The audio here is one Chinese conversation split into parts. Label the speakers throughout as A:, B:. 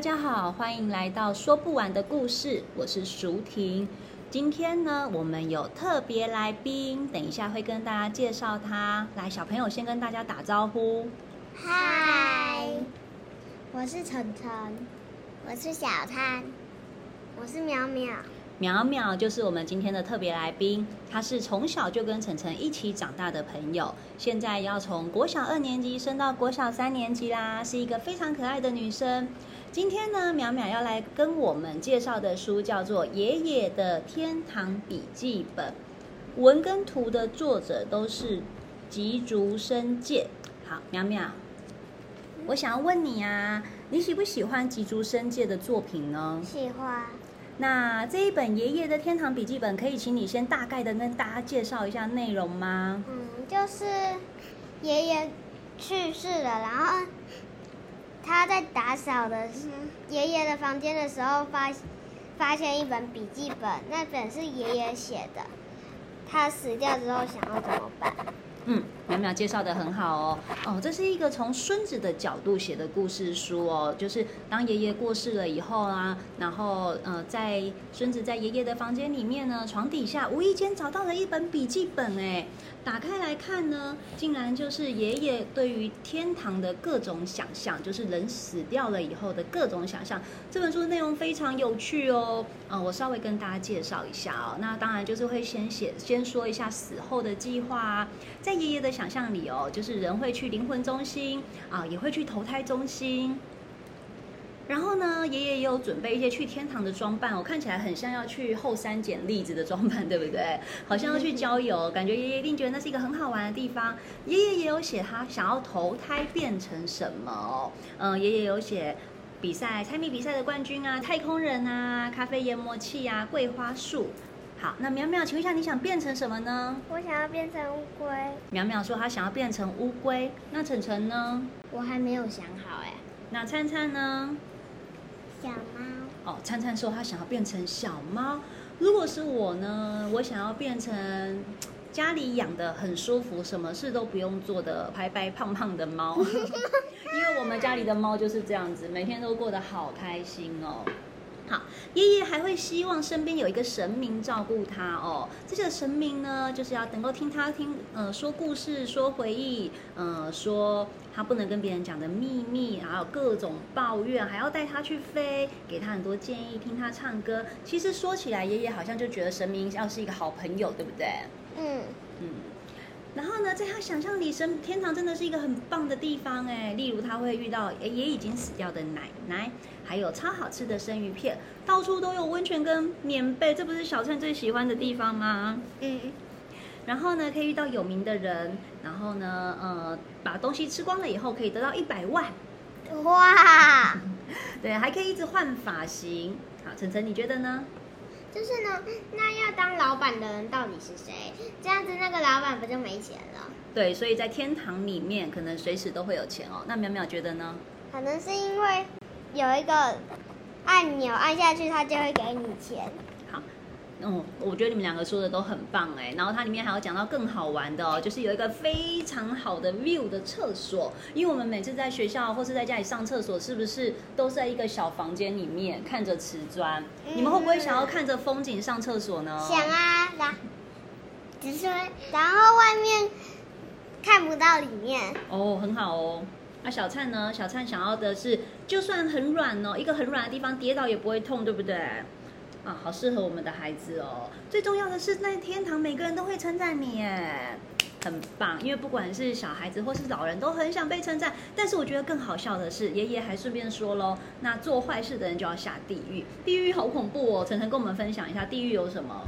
A: 大家好，欢迎来到说不完的故事，我是淑婷。今天呢，我们有特别来宾，等一下会跟大家介绍他。来，小朋友先跟大家打招呼。
B: 嗨，我是晨晨，我是小灿，我是淼淼。
A: 淼淼就是我们今天的特别来宾，她是从小就跟晨晨一起长大的朋友，现在要从国小二年级升到国小三年级啦，是一个非常可爱的女生。今天呢，淼淼要来跟我们介绍的书叫做《爷爷的天堂笔记本》，文跟图的作者都是吉竹伸介。好，淼淼，我想要问你啊，你喜不喜欢吉竹伸介的作品呢？
B: 喜欢。
A: 那这一本《爷爷的天堂笔记本》，可以请你先大概的跟大家介绍一下内容吗？
B: 嗯，就是爷爷去世了，然后。他在打扫的爷爷的房间的时候发，发发现一本笔记本，那本是爷爷写的。他死掉之后想要怎么办？
A: 嗯，淼淼介绍的很好哦。哦，这是一个从孙子的角度写的故事书哦。就是当爷爷过世了以后啊，然后呃，在孙子在爷爷的房间里面呢，床底下无意间找到了一本笔记本，哎。打开来看呢，竟然就是爷爷对于天堂的各种想象，就是人死掉了以后的各种想象。这本书内容非常有趣哦，啊、我稍微跟大家介绍一下哦。那当然就是会先写，先说一下死后的计划啊。在爷爷的想象里哦，就是人会去灵魂中心啊、呃，也会去投胎中心。然后呢，爷爷也有准备一些去天堂的装扮，我看起来很像要去后山捡栗子的装扮，对不对？好像要去郊游，感觉爷爷一定觉得那是一个很好玩的地方。爷爷也有写他想要投胎变成什么哦，嗯，爷爷有写比赛猜谜比赛的冠军啊，太空人啊，咖啡研磨器啊，桂花树。好，那淼淼，请问一下你想变成什么呢？
B: 我想要变成乌龟。
A: 淼淼说她想要变成乌龟。那晨晨呢？
B: 我还没有想好哎。
A: 那灿灿呢？
B: 小猫
A: 哦，灿灿说他想要变成小猫。如果是我呢，我想要变成家里养的很舒服，什么事都不用做的白白胖胖的猫。因为我们家里的猫就是这样子，每天都过得好开心哦。好，爷爷还会希望身边有一个神明照顾他哦。这些神明呢，就是要能够听他听，呃，说故事，说回忆，呃，说他不能跟别人讲的秘密，还有各种抱怨，还要带他去飞，给他很多建议，听他唱歌。其实说起来，爷爷好像就觉得神明要是一个好朋友，对不对？
B: 嗯嗯。
A: 然后呢，在他想象里，神天堂真的是一个很棒的地方哎。例如，他会遇到也已经死掉的奶奶，还有超好吃的生鱼片，到处都有温泉跟棉被，这不是小灿最喜欢的地方吗？嗯。然后呢，可以遇到有名的人，然后呢，呃，把东西吃光了以后，可以得到一百万。
B: 哇！
A: 对，还可以一直换发型。好，晨晨，你觉得呢？
B: 就是呢，那要当老板的人到底是谁？这样子那个老板不就没钱了？
A: 对，所以在天堂里面可能随时都会有钱哦。那淼淼觉得呢？
B: 可能是因为有一个按钮按下去，他就会给你钱。
A: 嗯，我觉得你们两个说的都很棒哎，然后它里面还有讲到更好玩的哦，就是有一个非常好的 view 的厕所，因为我们每次在学校或是在家里上厕所，是不是都在一个小房间里面看着瓷砖？嗯、你们会不会想要看着风景上厕所呢？
B: 想啊，然只是然后外面看不到里面
A: 哦，很好哦。那、啊、小灿呢？小灿想要的是，就算很软哦，一个很软的地方跌倒也不会痛，对不对？啊，好适合我们的孩子哦！最重要的是，在天堂每个人都会称赞你，耶，很棒。因为不管是小孩子或是老人，都很想被称赞。但是我觉得更好笑的是，爷爷还顺便说喽，那做坏事的人就要下地狱，地狱好恐怖哦！晨晨跟我们分享一下地狱有什么？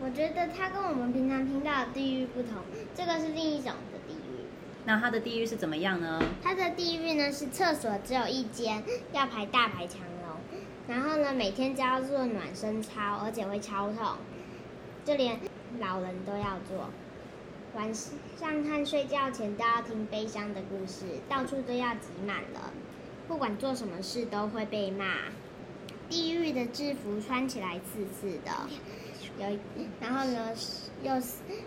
B: 我觉得它跟我们平常听到的地狱不同，这个是另一种的地狱。
A: 那它的地狱是怎么样呢？
B: 它的地狱呢是厕所只有一间，要排大排长龙，然后呢每天都要做暖身操，而且会超痛，就连老人都要做。晚上和睡觉前都要听悲伤的故事，到处都要挤满了，不管做什么事都会被骂。地狱的制服穿起来刺刺的，有，然后呢又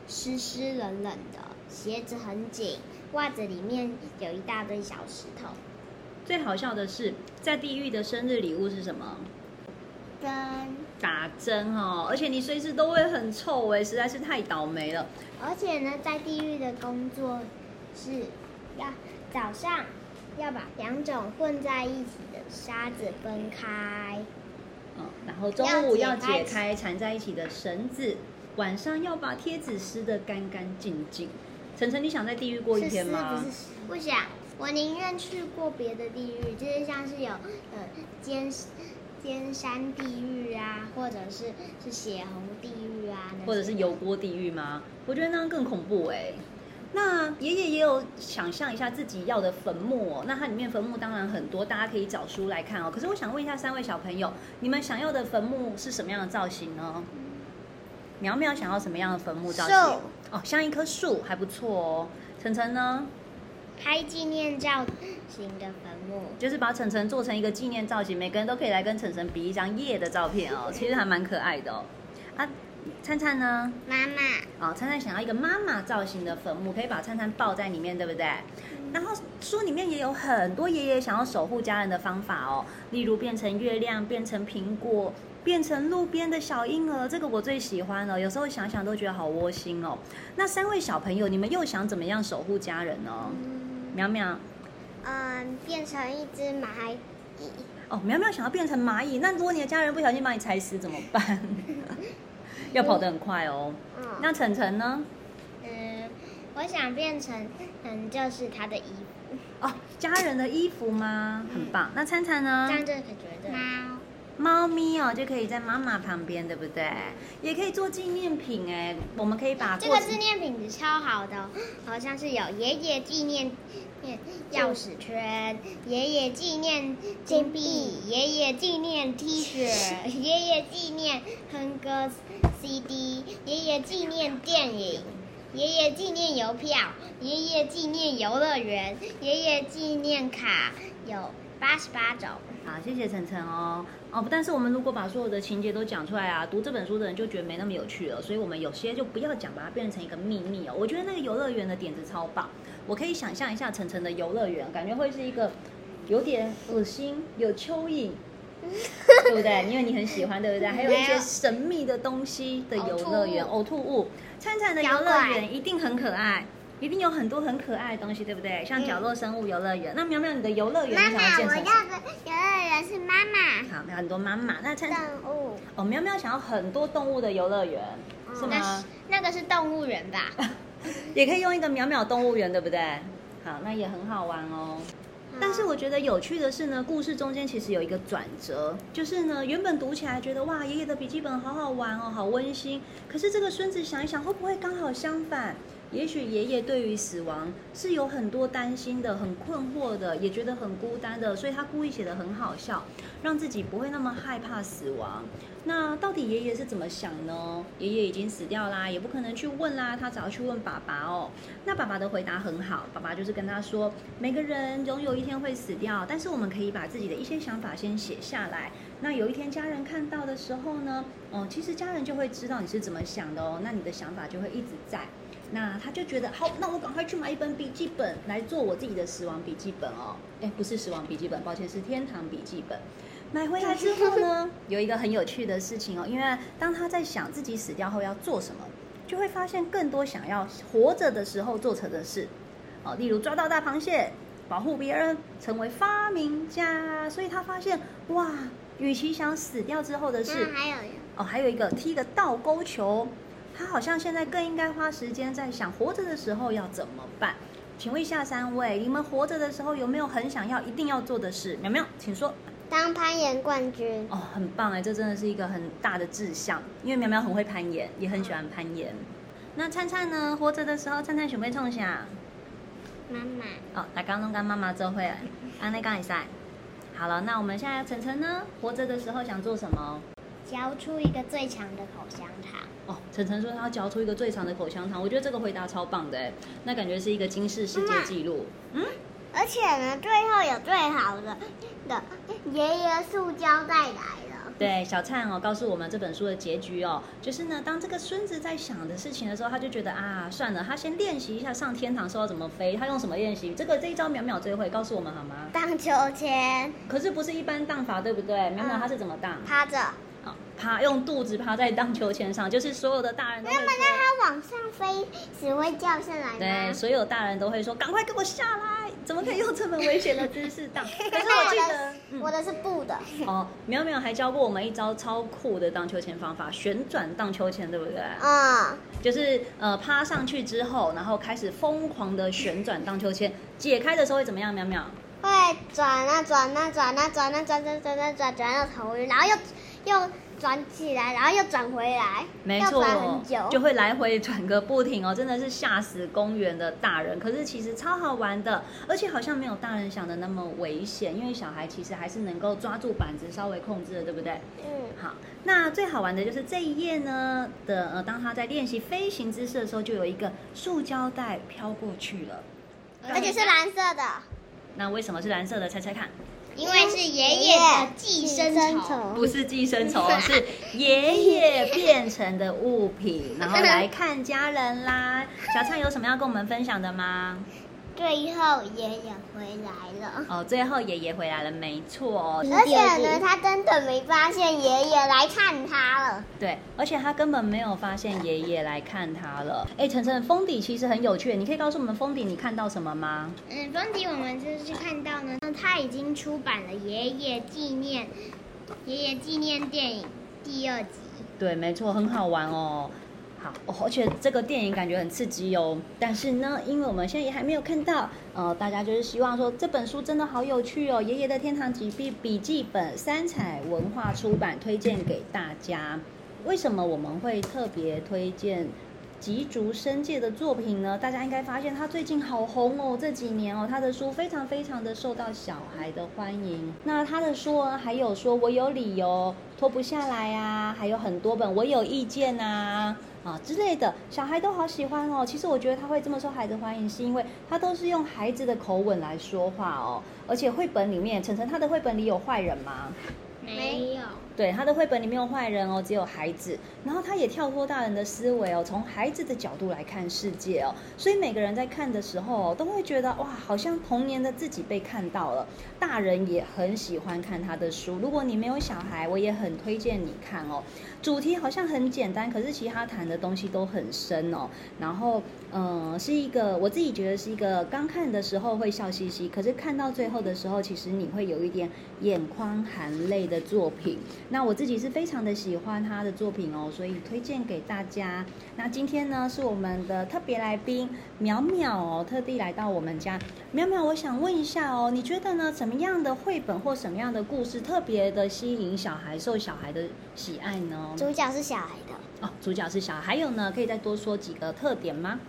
B: 湿湿冷冷的，鞋子很紧，袜子里面有一大堆小石头。
A: 最好笑的是，在地狱的生日礼物是什么？
B: 针。
A: 打针哦，而且你随时都会很臭哎，实在是太倒霉了。
B: 而且呢，在地狱的工作是要早上要把两种混在一起的沙子分开，
A: 嗯，然后中午要解开缠在一起的绳子，晚上要把贴纸撕得干干净净。晨晨，你想在地狱过一天
B: 吗？不想，我宁愿去过别的地狱，就是像是有呃尖尖山地狱啊，或者是是血红地狱啊，
A: 或者是油锅地狱吗？我觉得那样更恐怖哎。那爷爷也有想象一下自己要的坟墓哦，那它里面坟墓当然很多，大家可以找书来看哦。可是我想问一下三位小朋友，你们想要的坟墓是什么样的造型呢？苗苗想要什么样的坟墓造型？哦，像一棵树，还不错哦。晨晨呢？
B: 开纪念造型的坟墓，
A: 就是把晨晨做成一个纪念造型，每个人都可以来跟晨晨比一张夜的照片哦，其实还蛮可爱的哦。啊，灿灿呢？
B: 妈妈。
A: 哦，灿灿想要一个妈妈造型的坟墓，可以把灿灿抱在里面，对不对？嗯。然后书里面也有很多爷爷想要守护家人的方法哦，例如变成月亮，变成苹果，变成路边的小婴儿，这个我最喜欢了。有时候想想都觉得好窝心哦。那三位小朋友，你们又想怎么样守护家人呢？嗯苗苗，
B: 嗯，变成一只蚂蚁。
A: 哦，苗苗想要变成蚂蚁，那如果你的家人不小心把你踩死怎么办？要跑得很快哦。嗯。那晨晨呢？
B: 嗯，我想变成，嗯，就是他的衣服。
A: 哦，家人的衣服吗？很棒。那灿灿呢？
B: 这样就可觉得。
A: 猫。咪哦，就可以在妈妈旁边，对不对？也可以做纪念品哎，我们可以把
B: 这个纪念品超好的，好像是有爷爷纪念钥匙圈、爷爷纪念金币、爷爷纪念 T 恤、爷爷纪念哼歌 CD、爷爷纪念电影、爷爷纪念邮票、爷爷纪念游乐园、爷爷纪念卡，有八十八种。
A: 好，谢谢晨晨哦。哦，但是我们如果把所有的情节都讲出来啊，读这本书的人就觉得没那么有趣了。所以我们有些就不要讲，把它变成一个秘密哦。我觉得那个游乐园的点子超棒，我可以想象一下晨晨的游乐园，感觉会是一个有点恶心、有蚯蚓，对不对？因为你很喜欢，对不对？还有一些神秘的东西的游乐园，呕吐物。灿灿的游乐园一定很可爱。一定有很多很可爱的东西，对不对？像角落生物游乐园。那苗苗，你的游乐园想要建成什么？
B: 妈妈，我要的游乐园是妈妈。
A: 好，有很多妈妈。那
B: 动物。
A: 哦，苗苗想要很多动物的游乐园，是吗？
B: 那个是动物园吧？
A: 也可以用一个苗苗动物园，对不对？好，那也很好玩哦。但是我觉得有趣的是呢，故事中间其实有一个转折，就是呢，原本读起来觉得哇，爷爷的笔记本好好玩哦，好温馨。可是这个孙子想一想，会不会刚好相反？也许爷爷对于死亡是有很多担心的，很困惑的，也觉得很孤单的，所以他故意写得很好笑，让自己不会那么害怕死亡。那到底爷爷是怎么想呢？爷爷已经死掉啦，也不可能去问啦，他只要去问爸爸哦。那爸爸的回答很好，爸爸就是跟他说，每个人总有一天会死掉，但是我们可以把自己的一些想法先写下来。那有一天家人看到的时候呢，哦，其实家人就会知道你是怎么想的哦，那你的想法就会一直在。那他就觉得好，那我赶快去买一本笔记本来做我自己的死亡笔记本哦。哎，不是死亡笔记本，抱歉，是天堂笔记本。买回来之后呢，有一个很有趣的事情哦，因为当他在想自己死掉后要做什么，就会发现更多想要活着的时候做成的事。哦，例如抓到大螃蟹，保护别人，成为发明家。所以他发现哇，与其想死掉之后的事，
B: 还有
A: 哦，还有一个踢个倒钩球。他好像现在更应该花时间在想活着的时候要怎么办。请问一下三位，你们活着的时候有没有很想要一定要做的事？苗苗，请说。
B: 当攀岩冠军。
A: 哦，很棒哎，这真的是一个很大的志向，因为苗苗很会攀岩，也很喜欢攀岩。那灿灿呢？活着的时候，灿灿准备冲下。
B: 妈妈。
A: 哦，来刚刚跟妈妈做会了，安内刚一赛。好了，那我们现在晨晨呢？活着的时候想做什么？
B: 嚼出一个最长的口香糖。
A: 哦，晨晨说他要嚼出一个最长的口香糖，我觉得这个回答超棒的哎，那感觉是一个金氏世界纪录。嗯。
B: 而且呢，最后有最好的的爷爷塑胶袋来了。
A: 对，小灿哦，告诉我们这本书的结局哦，就是呢，当这个孙子在想的事情的时候，他就觉得啊，算了，他先练习一下上天堂时候怎么飞，他用什么练习？这个这一招淼淼最会，告诉我们好吗？
B: 荡秋千。
A: 可是不是一般荡法，对不对？淼淼他是怎么荡？
B: 趴着。
A: 趴用肚子趴在荡秋千上，就是所有的大人都会说。
B: 那么他往上飞，只会掉下来吗？
A: 对，所有大人都会说：“赶快给我下来！怎么可以用这么危险的姿势荡？” 可是我记得，
B: 我的是布的。
A: 哦，苗苗还教过我们一招超酷的荡秋千方法——旋转荡秋千，对不对？
B: 嗯。
A: 就是呃趴上去之后，然后开始疯狂的旋转荡秋千。解开的时候会怎么样？苗苗
B: 会转啊转啊转啊转啊转转转转转转到头晕，然后又又。转起来，然后又转回来，
A: 没错，就会来回转个不停哦，真的是吓死公园的大人。可是其实超好玩的，而且好像没有大人想的那么危险，因为小孩其实还是能够抓住板子稍微控制的，对不对？
B: 嗯。
A: 好，那最好玩的就是这一页呢的呃，当他在练习飞行姿势的时候，就有一个塑胶袋飘过去了，
B: 而且是蓝色的。
A: 那为什么是蓝色的？猜猜看。
B: 因为是爷爷的寄生虫，
A: 不是寄生虫，是爷爷变成的物品，然后来看家人啦。小灿有什么要跟我们分享的吗？
B: 最后爷爷回来了。
A: 哦，最后爷爷回来了，没错。
B: 哦而且呢，他根本没发现爷爷来看他了。
A: 对，而且他根本没有发现爷爷来看他了。哎，晨晨，封底其实很有趣，你可以告诉我们封底你看到什么吗？
B: 嗯，封底我们就是看到呢，他已经出版了《爷爷纪念爷爷纪念电影》第二集。
A: 对，没错，很好玩哦。好，而且这个电影感觉很刺激哦。但是呢，因为我们现在也还没有看到，呃，大家就是希望说这本书真的好有趣哦。爷爷的天堂笔记笔记本，三彩文化出版，推荐给大家。为什么我们会特别推荐吉竹伸介的作品呢？大家应该发现他最近好红哦，这几年哦，他的书非常非常的受到小孩的欢迎。那他的书啊，还有说我有理由脱不下来啊，还有很多本我有意见啊。啊之类的，小孩都好喜欢哦。其实我觉得他会这么受孩子欢迎，是因为他都是用孩子的口吻来说话哦。而且绘本里面，晨晨他的绘本里有坏人吗？
B: 没有。
A: 对，他的绘本里面有坏人哦，只有孩子。然后他也跳脱大人的思维哦，从孩子的角度来看世界哦。所以每个人在看的时候都会觉得哇，好像童年的自己被看到了。大人也很喜欢看他的书。如果你没有小孩，我也很推荐你看哦。主题好像很简单，可是其他谈的东西都很深哦。然后，嗯、是一个我自己觉得是一个刚看的时候会笑嘻嘻，可是看到最后的时候，其实你会有一点眼眶含泪的作品。那我自己是非常的喜欢他的作品哦，所以推荐给大家。那今天呢，是我们的特别来宾淼淼哦，特地来到我们家。淼淼，我想问一下哦，你觉得呢？什么样的绘本或什么样的故事特别的吸引小孩，受小孩的喜爱呢？
B: 主角是小孩的
A: 哦，主角是小孩，还有呢，可以再多说几个特点吗？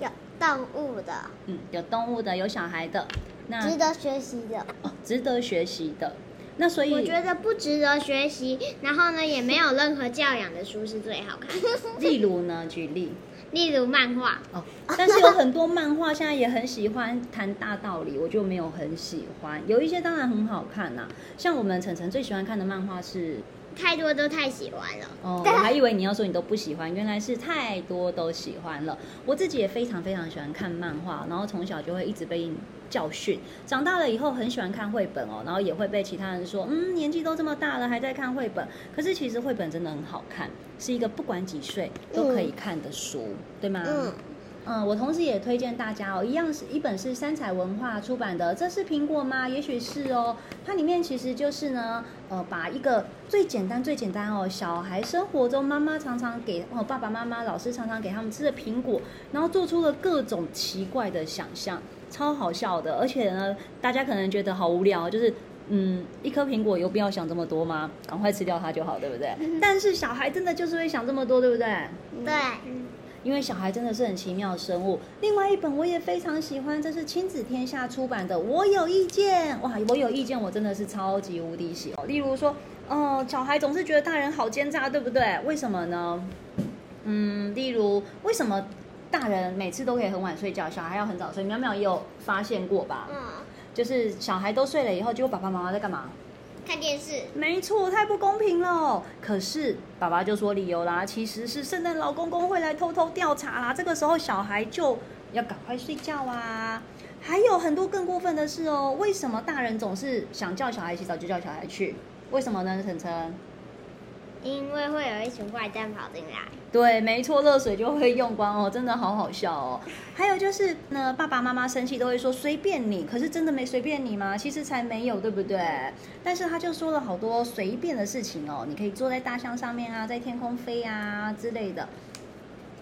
B: 有动物的，
A: 嗯，有动物的，有小孩的，那
B: 值得学习的
A: 哦，值得学习的。那所以
B: 我觉得不值得学习，然后呢，也没有任何教养的书是最好看的。
A: 例如呢，举例，
B: 例如漫画
A: 哦，但是有很多漫画现在也很喜欢谈大道理，我就没有很喜欢。有一些当然很好看呐、啊，像我们晨晨最喜欢看的漫画是。
B: 太多都太喜欢了
A: 哦，我还以为你要说你都不喜欢，原来是太多都喜欢了。我自己也非常非常喜欢看漫画，然后从小就会一直被教训，长大了以后很喜欢看绘本哦，然后也会被其他人说，嗯，年纪都这么大了还在看绘本。可是其实绘本真的很好看，是一个不管几岁都可以看的书，嗯、对吗？嗯。嗯，我同时也推荐大家哦，一样是一本是三彩文化出版的，这是苹果吗？也许是哦。它里面其实就是呢，呃，把一个最简单、最简单哦，小孩生活中妈妈常常给哦，爸爸妈妈、老师常常给他们吃的苹果，然后做出了各种奇怪的想象，超好笑的。而且呢，大家可能觉得好无聊，就是嗯，一颗苹果有必要想这么多吗？赶快吃掉它就好，对不对？但是小孩真的就是会想这么多，对不对？
B: 对。
A: 因为小孩真的是很奇妙的生物。另外一本我也非常喜欢，这是亲子天下出版的《我有意见》。哇，我有意见，我真的是超级无敌喜欢。例如说，哦，小孩总是觉得大人好奸诈，对不对？为什么呢？嗯，例如为什么大人每次都可以很晚睡觉，小孩要很早睡？苗苗也有发现过吧？嗯，就是小孩都睡了以后，结果爸爸妈妈在干嘛？
B: 看电视，
A: 没错，太不公平了。可是爸爸就说理由啦，其实是圣诞老公公会来偷偷调查啦。这个时候小孩就要赶快睡觉啊。还有很多更过分的事哦。为什么大人总是想叫小孩洗澡就叫小孩去？为什么呢？晨晨？
B: 因为会有一群坏蛋跑进来。
A: 对，没错，热水就会用光哦，真的好好笑哦。还有就是呢，爸爸妈妈生气都会说随便你，可是真的没随便你吗？其实才没有，对不对？但是他就说了好多随便的事情哦，你可以坐在大象上面啊，在天空飞啊之类的，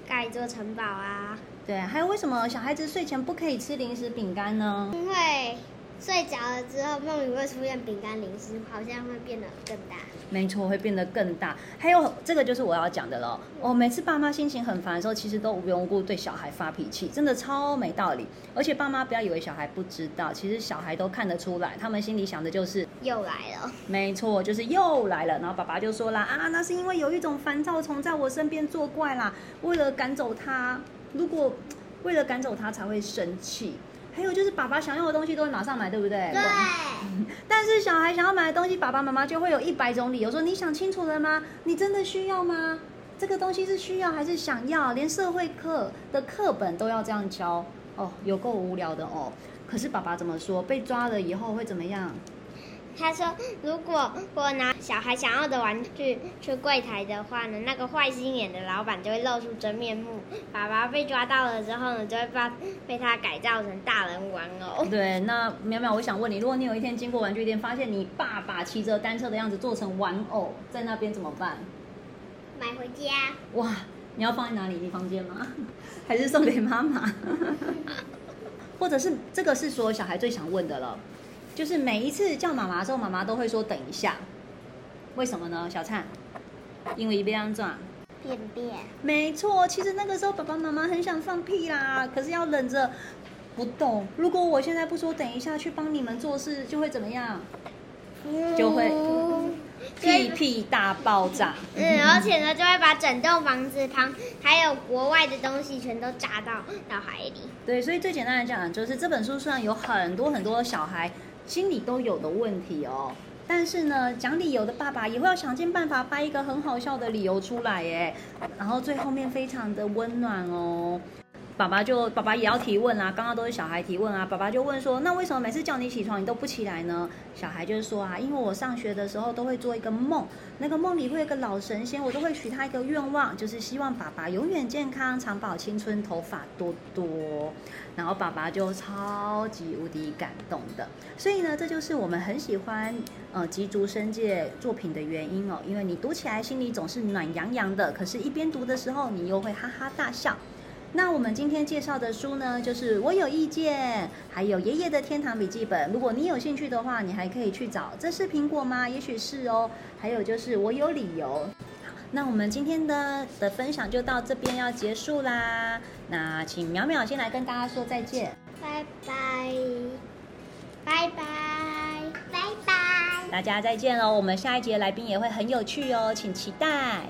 B: 盖一座城堡啊。
A: 对，还有为什么小孩子睡前不可以吃零食饼干呢？
B: 因为。睡着了之后，梦里会出现饼干零食，好像会变得更大。
A: 没错，会变得更大。还有这个就是我要讲的了。哦，每次爸妈心情很烦的时候，其实都无缘无故对小孩发脾气，真的超没道理。而且爸妈不要以为小孩不知道，其实小孩都看得出来，他们心里想的就是
B: 又来了。
A: 没错，就是又来了。然后爸爸就说啦：“啊，那是因为有一种烦躁虫在我身边作怪啦，为了赶走它，如果为了赶走它才会生气。”还有就是，爸爸想要的东西都会马上买，对不对？
B: 对。
A: 但是小孩想要买的东西，爸爸妈妈就会有一百种理由说：“你想清楚了吗？你真的需要吗？这个东西是需要还是想要？连社会课的课本都要这样教哦，有够无聊的哦。可是爸爸怎么说？被抓了以后会怎么样？”
B: 他说：“如果我拿小孩想要的玩具去柜台的话呢，那个坏心眼的老板就会露出真面目。爸爸被抓到了之后呢，就会把被他改造成大人玩偶。”
A: 对，那淼淼，我想问你，如果你有一天经过玩具店，发现你爸爸骑着单车的样子做成玩偶在那边怎么办？
B: 买回家。
A: 哇，你要放在哪里？你房间吗？还是送给妈妈？或者是这个是所有小孩最想问的了。就是每一次叫妈妈的时候，妈妈都会说等一下，为什么呢？小灿，因为一边转，
B: 便便。
A: 没错，其实那个时候爸爸妈妈很想放屁啦，可是要忍着不动。如果我现在不说等一下去帮你们做事，就会怎么样？就会屁屁大爆炸。
B: 嗯，而且呢，就会把整栋房子旁还有国外的东西全都炸到到海里。
A: 对，所以最简单的讲，就是这本书虽然有很多很多小孩。心里都有的问题哦，但是呢，讲理由的爸爸也会要想尽办法掰一个很好笑的理由出来耶，然后最后面非常的温暖哦。爸爸就爸爸也要提问啊，刚刚都是小孩提问啊，爸爸就问说，那为什么每次叫你起床你都不起来呢？小孩就是说啊，因为我上学的时候都会做一个梦，那个梦里会有个老神仙，我都会许他一个愿望，就是希望爸爸永远健康、长保青春、头发多多。然后爸爸就超级无敌感动的，所以呢，这就是我们很喜欢呃吉竹伸介作品的原因哦，因为你读起来心里总是暖洋洋的，可是一边读的时候你又会哈哈大笑。那我们今天介绍的书呢，就是我有意见，还有爷爷的天堂笔记本。如果你有兴趣的话，你还可以去找。这是苹果吗？也许是哦。还有就是我有理由。那我们今天的的分享就到这边要结束啦。那请淼淼先来跟大家说再见。
B: 拜拜，拜拜，拜拜。
A: 大家再见喽！我们下一集的来宾也会很有趣哦，请期待。